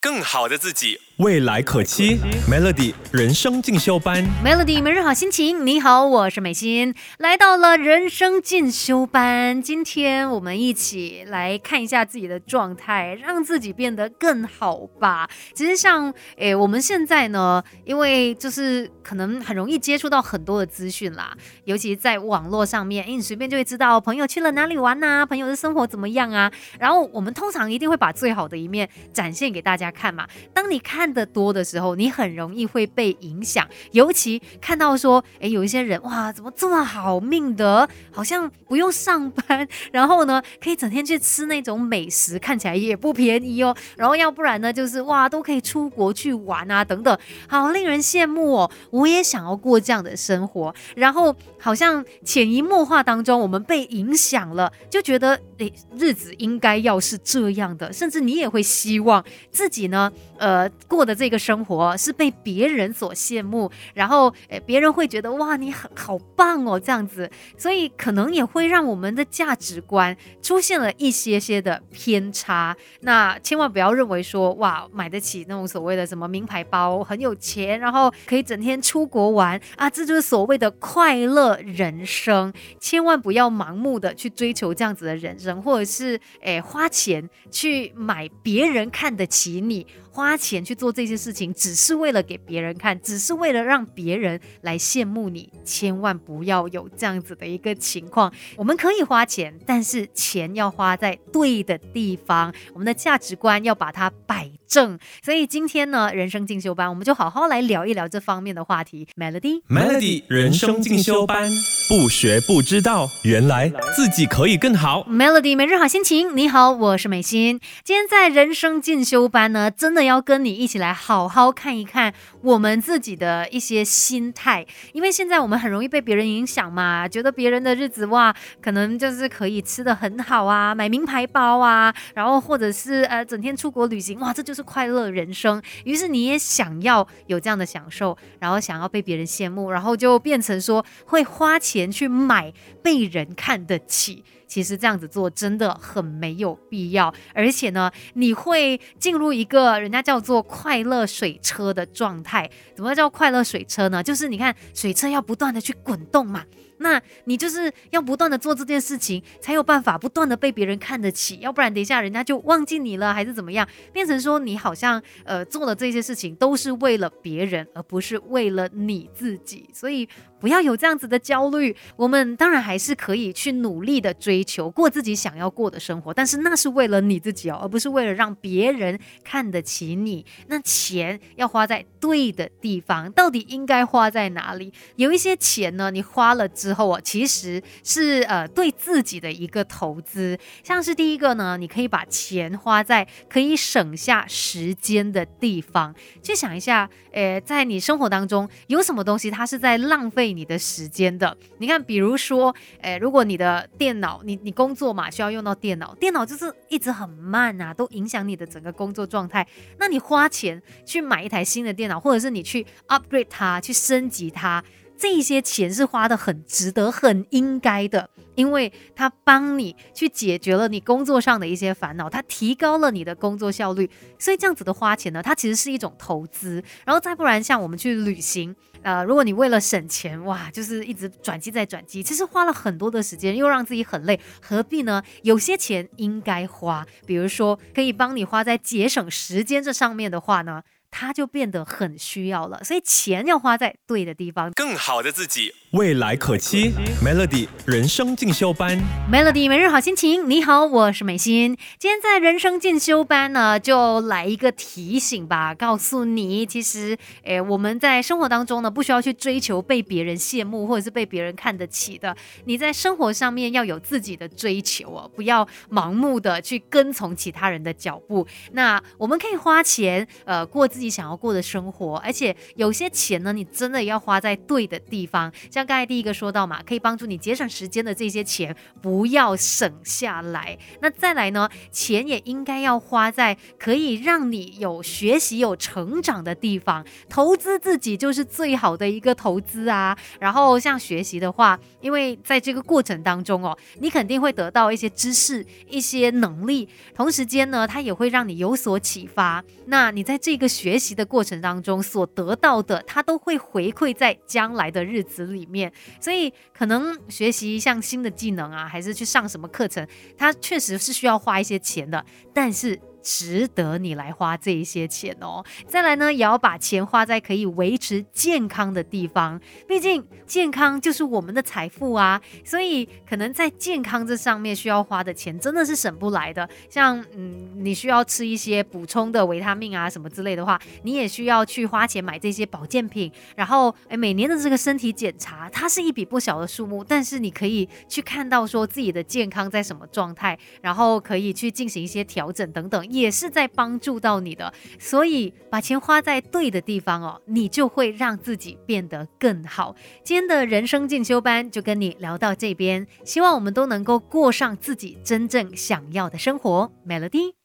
更好的自己，未来可期。Melody 人生进修班，Melody 每日好心情。你好，我是美心，来到了人生进修班。今天我们一起来看一下自己的状态，让自己变得更好吧。其实像诶，我们现在呢，因为就是可能很容易接触到很多的资讯啦，尤其在网络上面，诶，你随便就会知道朋友去了哪里玩呐，朋友的生活怎么样啊。然后我们通常一定会把最好的一面展现给大家。看嘛，当你看的多的时候，你很容易会被影响。尤其看到说，哎，有一些人哇，怎么这么好命的，好像不用上班，然后呢，可以整天去吃那种美食，看起来也不便宜哦。然后要不然呢，就是哇，都可以出国去玩啊，等等，好令人羡慕哦。我也想要过这样的生活。然后好像潜移默化当中，我们被影响了，就觉得诶，日子应该要是这样的，甚至你也会希望自。己呢，呃，过过的这个生活是被别人所羡慕，然后，诶，别人会觉得哇，你很好棒哦，这样子，所以可能也会让我们的价值观出现了一些些的偏差。那千万不要认为说，哇，买得起那种所谓的什么名牌包，很有钱，然后可以整天出国玩啊，这就是所谓的快乐人生。千万不要盲目的去追求这样子的人生，或者是诶花钱去买别人看得起。你花钱去做这些事情，只是为了给别人看，只是为了让别人来羡慕你。千万不要有这样子的一个情况。我们可以花钱，但是钱要花在对的地方。我们的价值观要把它摆正。所以今天呢，人生进修班，我们就好好来聊一聊这方面的话题。Melody，Melody，人生进修班，不学不知道，原来自己可以更好。Melody，每日好心情。你好，我是美心。今天在人生进修班呢，真的。要跟你一起来好好看一看我们自己的一些心态，因为现在我们很容易被别人影响嘛，觉得别人的日子哇，可能就是可以吃的很好啊，买名牌包啊，然后或者是呃整天出国旅行哇，这就是快乐人生。于是你也想要有这样的享受，然后想要被别人羡慕，然后就变成说会花钱去买被人看得起。其实这样子做真的很没有必要，而且呢，你会进入一个人家叫做快乐水车的状态。怎么叫快乐水车呢？就是你看水车要不断的去滚动嘛。那你就是要不断的做这件事情，才有办法不断的被别人看得起，要不然等一下人家就忘记你了，还是怎么样，变成说你好像呃做的这些事情都是为了别人，而不是为了你自己，所以不要有这样子的焦虑。我们当然还是可以去努力的追求过自己想要过的生活，但是那是为了你自己哦，而不是为了让别人看得起你。那钱要花在对的地方，到底应该花在哪里？有一些钱呢，你花了之之后啊，其实是呃对自己的一个投资，像是第一个呢，你可以把钱花在可以省下时间的地方。去想一下，诶，在你生活当中有什么东西它是在浪费你的时间的？你看，比如说，诶，如果你的电脑，你你工作嘛需要用到电脑，电脑就是一直很慢啊，都影响你的整个工作状态。那你花钱去买一台新的电脑，或者是你去 upgrade 它，去升级它。这些钱是花的很值得、很应该的，因为它帮你去解决了你工作上的一些烦恼，它提高了你的工作效率，所以这样子的花钱呢，它其实是一种投资。然后再不然，像我们去旅行，呃，如果你为了省钱，哇，就是一直转机再转机，其实花了很多的时间，又让自己很累，何必呢？有些钱应该花，比如说可以帮你花在节省时间这上面的话呢？他就变得很需要了，所以钱要花在对的地方，更好的自己，未来可期。Melody 人生进修班，Melody 每日好心情。你好，我是美心。今天在人生进修班呢，就来一个提醒吧，告诉你，其实，诶，我们在生活当中呢，不需要去追求被别人羡慕或者是被别人看得起的。你在生活上面要有自己的追求哦，不要盲目的去跟从其他人的脚步。那我们可以花钱，呃，过自。自己想要过的生活，而且有些钱呢，你真的要花在对的地方。像刚才第一个说到嘛，可以帮助你节省时间的这些钱，不要省下来。那再来呢，钱也应该要花在可以让你有学习、有成长的地方。投资自己就是最好的一个投资啊。然后像学习的话，因为在这个过程当中哦，你肯定会得到一些知识、一些能力，同时间呢，它也会让你有所启发。那你在这个学学习的过程当中所得到的，他都会回馈在将来的日子里面。所以可能学习一项新的技能啊，还是去上什么课程，他确实是需要花一些钱的，但是。值得你来花这一些钱哦。再来呢，也要把钱花在可以维持健康的地方，毕竟健康就是我们的财富啊。所以可能在健康这上面需要花的钱真的是省不来的。像嗯，你需要吃一些补充的维他命啊什么之类的话，你也需要去花钱买这些保健品。然后诶，每年的这个身体检查，它是一笔不小的数目，但是你可以去看到说自己的健康在什么状态，然后可以去进行一些调整等等。也是在帮助到你的，所以把钱花在对的地方哦，你就会让自己变得更好。今天的人生进修班就跟你聊到这边，希望我们都能够过上自己真正想要的生活。Melody。